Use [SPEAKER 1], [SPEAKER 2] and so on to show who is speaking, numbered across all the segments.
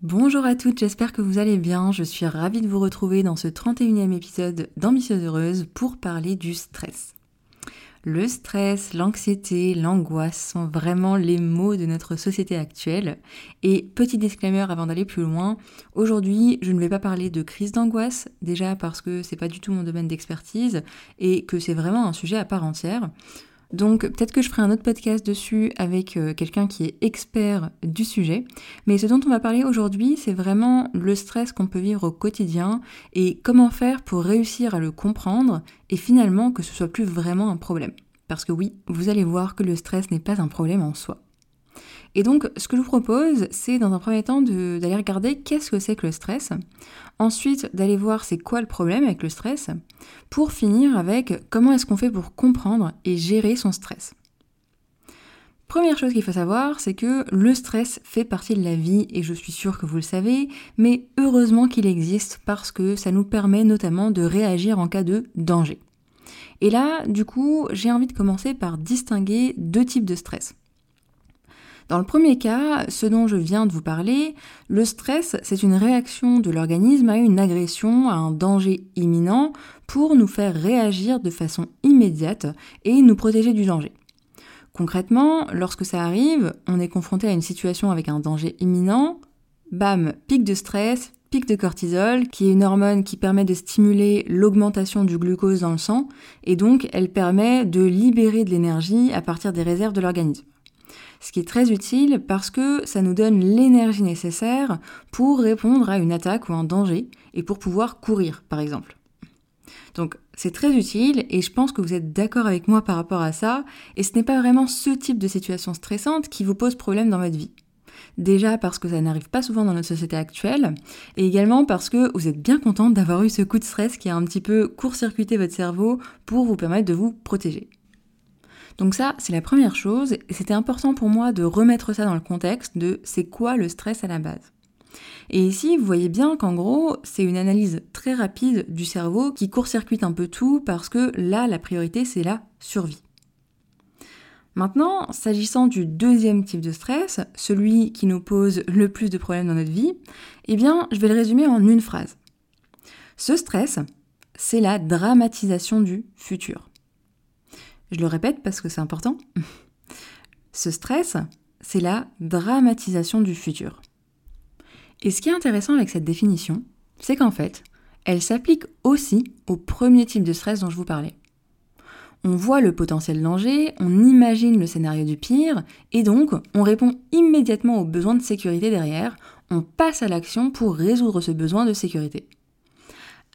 [SPEAKER 1] Bonjour à toutes, j'espère que vous allez bien. Je suis ravie de vous retrouver dans ce 31e épisode d'Ambitieuse Heureuse pour parler du stress. Le stress, l'anxiété, l'angoisse sont vraiment les mots de notre société actuelle. Et petit disclaimer avant d'aller plus loin, aujourd'hui je ne vais pas parler de crise d'angoisse, déjà parce que c'est pas du tout mon domaine d'expertise et que c'est vraiment un sujet à part entière. Donc peut-être que je ferai un autre podcast dessus avec euh, quelqu'un qui est expert du sujet. Mais ce dont on va parler aujourd'hui, c'est vraiment le stress qu'on peut vivre au quotidien et comment faire pour réussir à le comprendre et finalement que ce soit plus vraiment un problème. Parce que oui, vous allez voir que le stress n'est pas un problème en soi. Et donc, ce que je vous propose, c'est dans un premier temps d'aller regarder qu'est-ce que c'est que le stress. Ensuite, d'aller voir c'est quoi le problème avec le stress. Pour finir avec comment est-ce qu'on fait pour comprendre et gérer son stress. Première chose qu'il faut savoir, c'est que le stress fait partie de la vie et je suis sûre que vous le savez, mais heureusement qu'il existe parce que ça nous permet notamment de réagir en cas de danger. Et là, du coup, j'ai envie de commencer par distinguer deux types de stress. Dans le premier cas, ce dont je viens de vous parler, le stress, c'est une réaction de l'organisme à une agression, à un danger imminent, pour nous faire réagir de façon immédiate et nous protéger du danger. Concrètement, lorsque ça arrive, on est confronté à une situation avec un danger imminent, bam, pic de stress, pic de cortisol, qui est une hormone qui permet de stimuler l'augmentation du glucose dans le sang, et donc elle permet de libérer de l'énergie à partir des réserves de l'organisme ce qui est très utile parce que ça nous donne l'énergie nécessaire pour répondre à une attaque ou un danger et pour pouvoir courir, par exemple. Donc c'est très utile et je pense que vous êtes d'accord avec moi par rapport à ça et ce n'est pas vraiment ce type de situation stressante qui vous pose problème dans votre vie. Déjà parce que ça n'arrive pas souvent dans notre société actuelle, et également parce que vous êtes bien contente d'avoir eu ce coup de stress qui a un petit peu court-circuité votre cerveau pour vous permettre de vous protéger. Donc ça, c'est la première chose, et c'était important pour moi de remettre ça dans le contexte de c'est quoi le stress à la base. Et ici, vous voyez bien qu'en gros, c'est une analyse très rapide du cerveau qui court-circuite un peu tout parce que là, la priorité, c'est la survie. Maintenant, s'agissant du deuxième type de stress, celui qui nous pose le plus de problèmes dans notre vie, eh bien, je vais le résumer en une phrase. Ce stress, c'est la dramatisation du futur. Je le répète parce que c'est important. Ce stress, c'est la dramatisation du futur. Et ce qui est intéressant avec cette définition, c'est qu'en fait, elle s'applique aussi au premier type de stress dont je vous parlais. On voit le potentiel danger, on imagine le scénario du pire, et donc on répond immédiatement aux besoins de sécurité derrière, on passe à l'action pour résoudre ce besoin de sécurité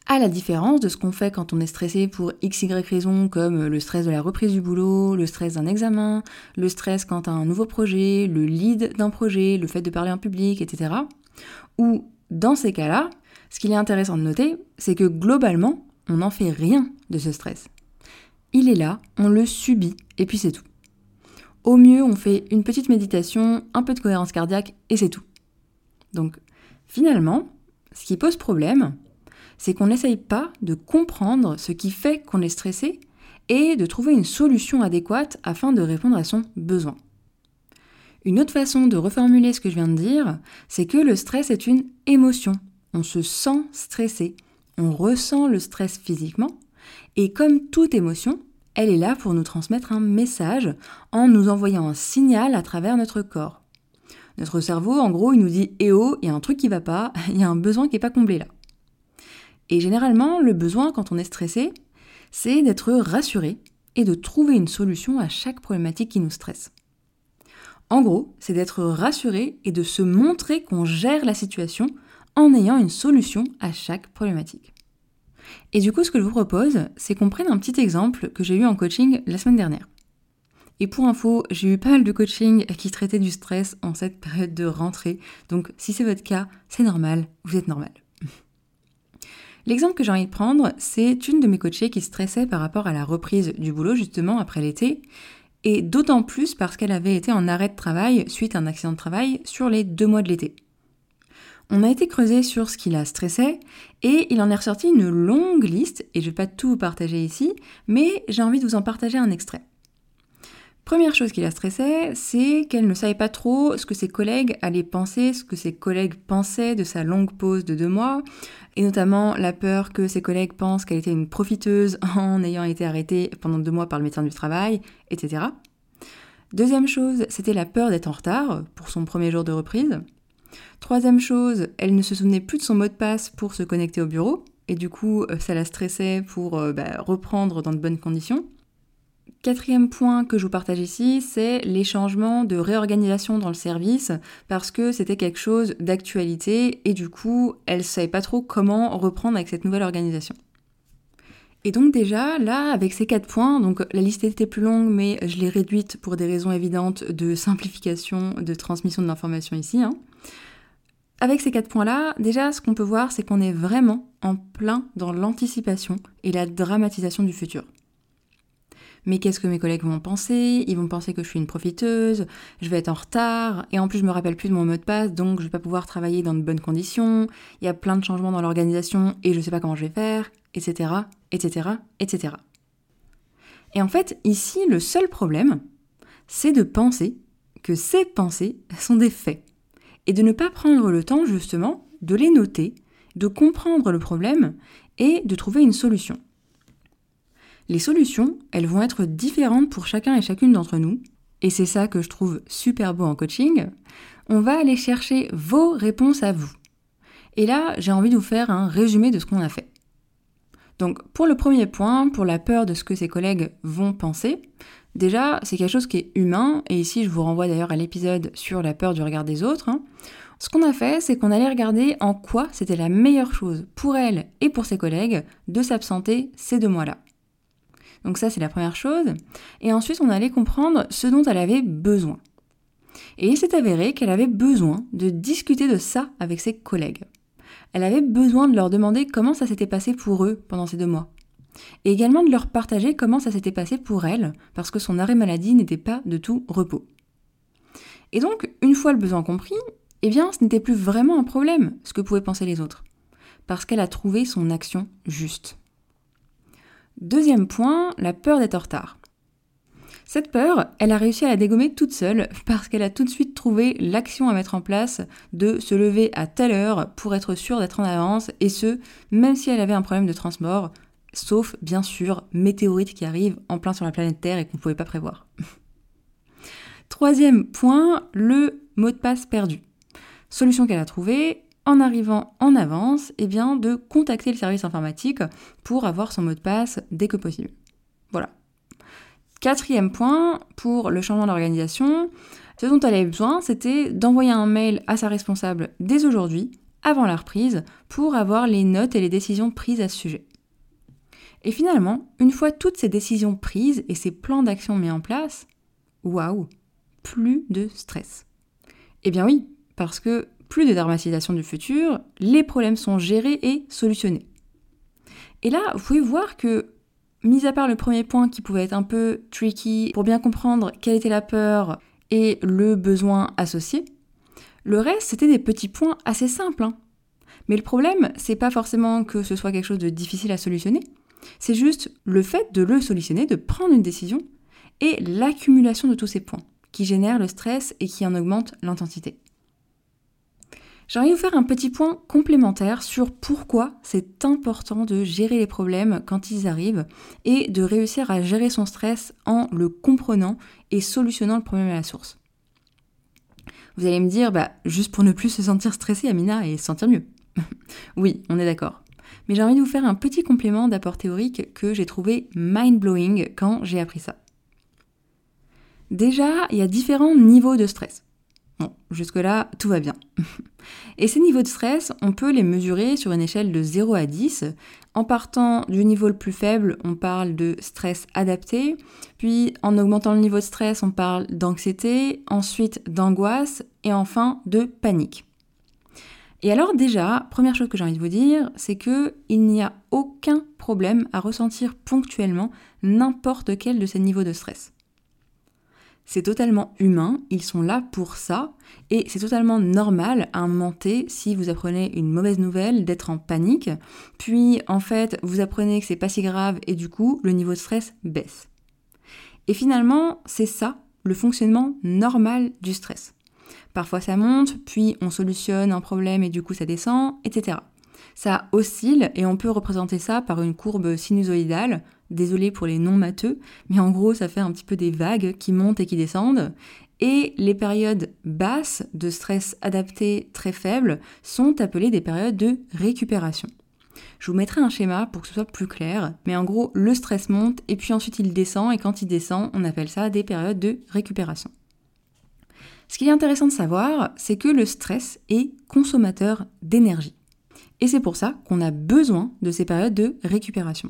[SPEAKER 1] à la différence de ce qu'on fait quand on est stressé pour XY raison, comme le stress de la reprise du boulot, le stress d'un examen, le stress quant à un nouveau projet, le lead d'un projet, le fait de parler en public, etc. Ou dans ces cas-là, ce qu'il est intéressant de noter, c'est que globalement, on n'en fait rien de ce stress. Il est là, on le subit, et puis c'est tout. Au mieux, on fait une petite méditation, un peu de cohérence cardiaque, et c'est tout. Donc, finalement, ce qui pose problème, c'est qu'on n'essaye pas de comprendre ce qui fait qu'on est stressé et de trouver une solution adéquate afin de répondre à son besoin. Une autre façon de reformuler ce que je viens de dire, c'est que le stress est une émotion. On se sent stressé, on ressent le stress physiquement, et comme toute émotion, elle est là pour nous transmettre un message en nous envoyant un signal à travers notre corps. Notre cerveau, en gros, il nous dit Eh oh, il y a un truc qui va pas, il y a un besoin qui n'est pas comblé là. Et généralement, le besoin quand on est stressé, c'est d'être rassuré et de trouver une solution à chaque problématique qui nous stresse. En gros, c'est d'être rassuré et de se montrer qu'on gère la situation en ayant une solution à chaque problématique. Et du coup, ce que je vous propose, c'est qu'on prenne un petit exemple que j'ai eu en coaching la semaine dernière. Et pour info, j'ai eu pas mal de coaching qui traitaient du stress en cette période de rentrée. Donc si c'est votre cas, c'est normal, vous êtes normal. L'exemple que j'ai envie de prendre, c'est une de mes coachées qui stressait par rapport à la reprise du boulot justement après l'été, et d'autant plus parce qu'elle avait été en arrêt de travail suite à un accident de travail sur les deux mois de l'été. On a été creusé sur ce qui la stressait et il en est ressorti une longue liste, et je vais pas tout vous partager ici, mais j'ai envie de vous en partager un extrait. Première chose qui la stressait, c'est qu'elle ne savait pas trop ce que ses collègues allaient penser, ce que ses collègues pensaient de sa longue pause de deux mois, et notamment la peur que ses collègues pensent qu'elle était une profiteuse en ayant été arrêtée pendant deux mois par le médecin du travail, etc. Deuxième chose, c'était la peur d'être en retard pour son premier jour de reprise. Troisième chose, elle ne se souvenait plus de son mot de passe pour se connecter au bureau, et du coup, euh, ça la stressait pour euh, bah, reprendre dans de bonnes conditions. Quatrième point que je vous partage ici, c'est les changements de réorganisation dans le service parce que c'était quelque chose d'actualité et du coup, elle ne savait pas trop comment reprendre avec cette nouvelle organisation. Et donc déjà, là, avec ces quatre points, donc la liste était plus longue, mais je l'ai réduite pour des raisons évidentes de simplification, de transmission de l'information ici. Hein. Avec ces quatre points-là, déjà, ce qu'on peut voir, c'est qu'on est vraiment en plein dans l'anticipation et la dramatisation du futur mais qu'est-ce que mes collègues vont penser? Ils vont penser que je suis une profiteuse, je vais être en retard, et en plus je me rappelle plus de mon mot de passe, donc je vais pas pouvoir travailler dans de bonnes conditions, il y a plein de changements dans l'organisation et je sais pas comment je vais faire, etc., etc., etc. Et en fait, ici, le seul problème, c'est de penser que ces pensées sont des faits, et de ne pas prendre le temps justement de les noter, de comprendre le problème et de trouver une solution. Les solutions, elles vont être différentes pour chacun et chacune d'entre nous, et c'est ça que je trouve super beau en coaching. On va aller chercher vos réponses à vous. Et là, j'ai envie de vous faire un résumé de ce qu'on a fait. Donc, pour le premier point, pour la peur de ce que ses collègues vont penser, déjà, c'est quelque chose qui est humain, et ici, je vous renvoie d'ailleurs à l'épisode sur la peur du regard des autres. Hein. Ce qu'on a fait, c'est qu'on allait regarder en quoi c'était la meilleure chose pour elle et pour ses collègues de s'absenter ces deux mois-là. Donc ça, c'est la première chose. Et ensuite, on allait comprendre ce dont elle avait besoin. Et il s'est avéré qu'elle avait besoin de discuter de ça avec ses collègues. Elle avait besoin de leur demander comment ça s'était passé pour eux pendant ces deux mois. Et également de leur partager comment ça s'était passé pour elle, parce que son arrêt maladie n'était pas de tout repos. Et donc, une fois le besoin compris, eh bien, ce n'était plus vraiment un problème, ce que pouvaient penser les autres, parce qu'elle a trouvé son action juste. Deuxième point, la peur d'être en retard. Cette peur, elle a réussi à la dégommer toute seule parce qu'elle a tout de suite trouvé l'action à mettre en place de se lever à telle heure pour être sûre d'être en avance et ce, même si elle avait un problème de transport, sauf bien sûr météorite qui arrive en plein sur la planète Terre et qu'on ne pouvait pas prévoir. Troisième point, le mot de passe perdu. Solution qu'elle a trouvée, en arrivant en avance, eh bien, de contacter le service informatique pour avoir son mot de passe dès que possible. Voilà. Quatrième point, pour le changement d'organisation, ce dont elle avait besoin, c'était d'envoyer un mail à sa responsable dès aujourd'hui, avant la reprise, pour avoir les notes et les décisions prises à ce sujet. Et finalement, une fois toutes ces décisions prises et ces plans d'action mis en place, waouh, plus de stress. Eh bien oui, parce que plus de dramatisation du futur, les problèmes sont gérés et solutionnés. Et là, vous pouvez voir que, mis à part le premier point qui pouvait être un peu tricky pour bien comprendre quelle était la peur et le besoin associé, le reste, c'était des petits points assez simples. Hein. Mais le problème, c'est pas forcément que ce soit quelque chose de difficile à solutionner, c'est juste le fait de le solutionner, de prendre une décision, et l'accumulation de tous ces points, qui génèrent le stress et qui en augmentent l'intensité. J'ai envie de vous faire un petit point complémentaire sur pourquoi c'est important de gérer les problèmes quand ils arrivent et de réussir à gérer son stress en le comprenant et solutionnant le problème à la source. Vous allez me dire, bah, juste pour ne plus se sentir stressé, Amina, et se sentir mieux. oui, on est d'accord. Mais j'ai envie de vous faire un petit complément d'apport théorique que j'ai trouvé mind-blowing quand j'ai appris ça. Déjà, il y a différents niveaux de stress. Bon, jusque-là, tout va bien. Et ces niveaux de stress, on peut les mesurer sur une échelle de 0 à 10. En partant du niveau le plus faible, on parle de stress adapté, puis en augmentant le niveau de stress, on parle d'anxiété, ensuite d'angoisse et enfin de panique. Et alors déjà, première chose que j'ai envie de vous dire, c'est que il n'y a aucun problème à ressentir ponctuellement n'importe quel de ces niveaux de stress. C'est totalement humain, ils sont là pour ça, et c'est totalement normal à un si vous apprenez une mauvaise nouvelle, d'être en panique, puis en fait vous apprenez que c'est pas si grave et du coup le niveau de stress baisse. Et finalement, c'est ça le fonctionnement normal du stress. Parfois ça monte, puis on solutionne un problème et du coup ça descend, etc. Ça oscille et on peut représenter ça par une courbe sinusoïdale. Désolé pour les non-matheux, mais en gros ça fait un petit peu des vagues qui montent et qui descendent. Et les périodes basses de stress adapté très faibles sont appelées des périodes de récupération. Je vous mettrai un schéma pour que ce soit plus clair, mais en gros le stress monte et puis ensuite il descend et quand il descend on appelle ça des périodes de récupération. Ce qui est intéressant de savoir, c'est que le stress est consommateur d'énergie. Et c'est pour ça qu'on a besoin de ces périodes de récupération.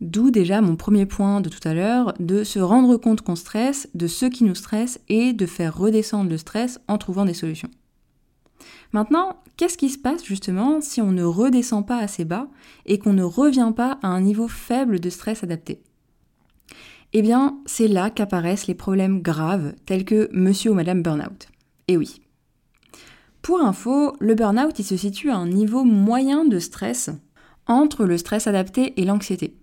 [SPEAKER 1] D'où déjà mon premier point de tout à l'heure, de se rendre compte qu'on stresse, de ce qui nous stresse et de faire redescendre le stress en trouvant des solutions. Maintenant, qu'est-ce qui se passe justement si on ne redescend pas assez bas et qu'on ne revient pas à un niveau faible de stress adapté? Eh bien, c'est là qu'apparaissent les problèmes graves tels que monsieur ou madame burnout. Et oui, pour info, le burn-out il se situe à un niveau moyen de stress entre le stress adapté et l'anxiété.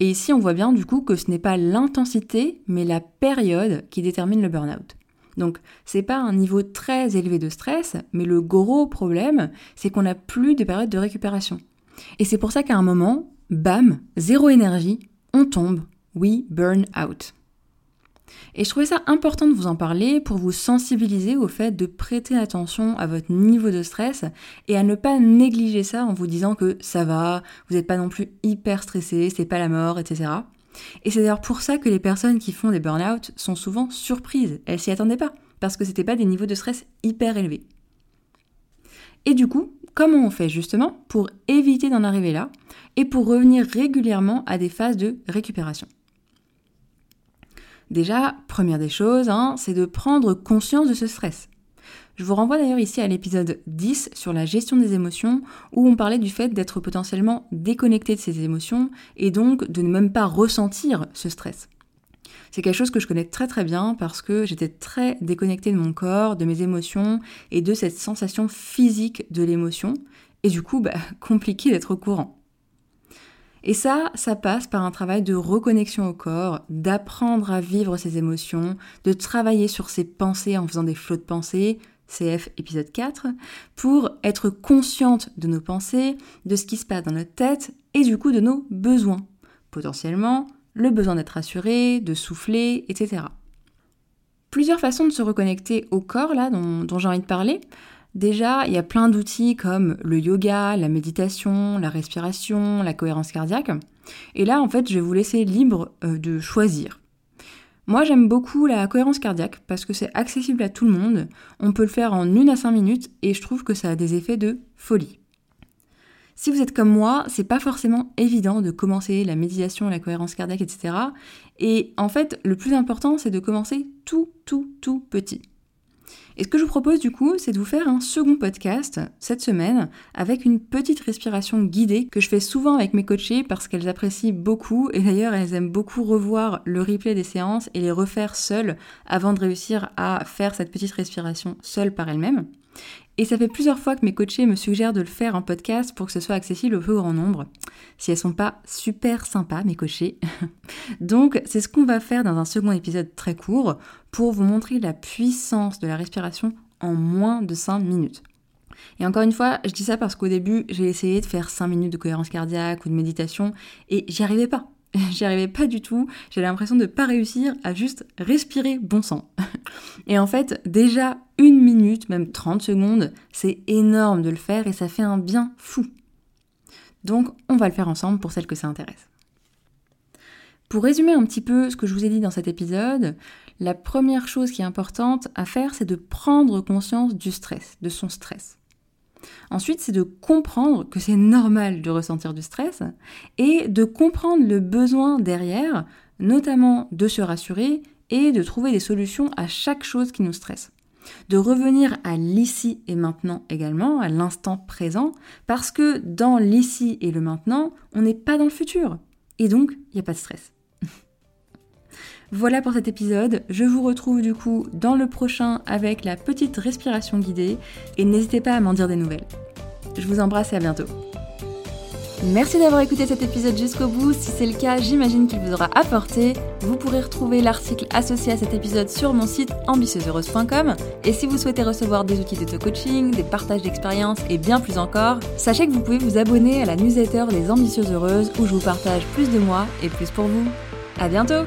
[SPEAKER 1] Et ici, on voit bien du coup que ce n'est pas l'intensité, mais la période qui détermine le burn-out. Donc, c'est pas un niveau très élevé de stress, mais le gros problème, c'est qu'on n'a plus de période de récupération. Et c'est pour ça qu'à un moment, bam, zéro énergie, on tombe. We burn out. Et je trouvais ça important de vous en parler pour vous sensibiliser au fait de prêter attention à votre niveau de stress et à ne pas négliger ça en vous disant que ça va, vous n'êtes pas non plus hyper stressé, c'est pas la mort, etc. Et c'est d'ailleurs pour ça que les personnes qui font des burn-out sont souvent surprises. Elles s'y attendaient pas, parce que c'était pas des niveaux de stress hyper élevés. Et du coup, comment on fait justement pour éviter d'en arriver là et pour revenir régulièrement à des phases de récupération? Déjà, première des choses, hein, c'est de prendre conscience de ce stress. Je vous renvoie d'ailleurs ici à l'épisode 10 sur la gestion des émotions, où on parlait du fait d'être potentiellement déconnecté de ses émotions et donc de ne même pas ressentir ce stress. C'est quelque chose que je connais très très bien parce que j'étais très déconnectée de mon corps, de mes émotions et de cette sensation physique de l'émotion, et du coup, bah, compliqué d'être au courant. Et ça, ça passe par un travail de reconnexion au corps, d'apprendre à vivre ses émotions, de travailler sur ses pensées en faisant des flots de pensées, CF épisode 4, pour être consciente de nos pensées, de ce qui se passe dans notre tête et du coup de nos besoins. Potentiellement, le besoin d'être assuré, de souffler, etc. Plusieurs façons de se reconnecter au corps, là, dont, dont j'ai envie de parler. Déjà, il y a plein d'outils comme le yoga, la méditation, la respiration, la cohérence cardiaque. Et là, en fait, je vais vous laisser libre euh, de choisir. Moi, j'aime beaucoup la cohérence cardiaque parce que c'est accessible à tout le monde. On peut le faire en une à cinq minutes et je trouve que ça a des effets de folie. Si vous êtes comme moi, c'est pas forcément évident de commencer la méditation, la cohérence cardiaque, etc. Et en fait, le plus important, c'est de commencer tout, tout, tout petit. Et ce que je vous propose du coup, c'est de vous faire un second podcast cette semaine avec une petite respiration guidée que je fais souvent avec mes coachés parce qu'elles apprécient beaucoup et d'ailleurs elles aiment beaucoup revoir le replay des séances et les refaire seules avant de réussir à faire cette petite respiration seule par elles-mêmes. Et ça fait plusieurs fois que mes coachés me suggèrent de le faire en podcast pour que ce soit accessible au plus grand nombre, si elles sont pas super sympas, mes coachés. Donc, c'est ce qu'on va faire dans un second épisode très court pour vous montrer la puissance de la respiration en moins de 5 minutes. Et encore une fois, je dis ça parce qu'au début, j'ai essayé de faire 5 minutes de cohérence cardiaque ou de méditation et j'y arrivais pas. J'y arrivais pas du tout. J'ai l'impression de pas réussir à juste respirer bon sang. Et en fait, déjà une minute, même 30 secondes, c'est énorme de le faire et ça fait un bien fou. Donc, on va le faire ensemble pour celles que ça intéresse. Pour résumer un petit peu ce que je vous ai dit dans cet épisode, la première chose qui est importante à faire, c'est de prendre conscience du stress, de son stress. Ensuite, c'est de comprendre que c'est normal de ressentir du stress et de comprendre le besoin derrière, notamment de se rassurer et de trouver des solutions à chaque chose qui nous stresse. De revenir à l'ici et maintenant également, à l'instant présent, parce que dans l'ici et le maintenant, on n'est pas dans le futur. Et donc, il n'y a pas de stress. Voilà pour cet épisode. Je vous retrouve du coup dans le prochain avec la petite respiration guidée et n'hésitez pas à m'en dire des nouvelles. Je vous embrasse et à bientôt. Merci d'avoir écouté cet épisode jusqu'au bout. Si c'est le cas, j'imagine qu'il vous aura apporté. Vous pourrez retrouver l'article associé à cet épisode sur mon site ambitieuseheureuse.com. Et si vous souhaitez recevoir des outils d'auto-coaching, des partages d'expériences et bien plus encore, sachez que vous pouvez vous abonner à la newsletter Les Ambitieuses Heureuses où je vous partage plus de moi et plus pour vous. À bientôt!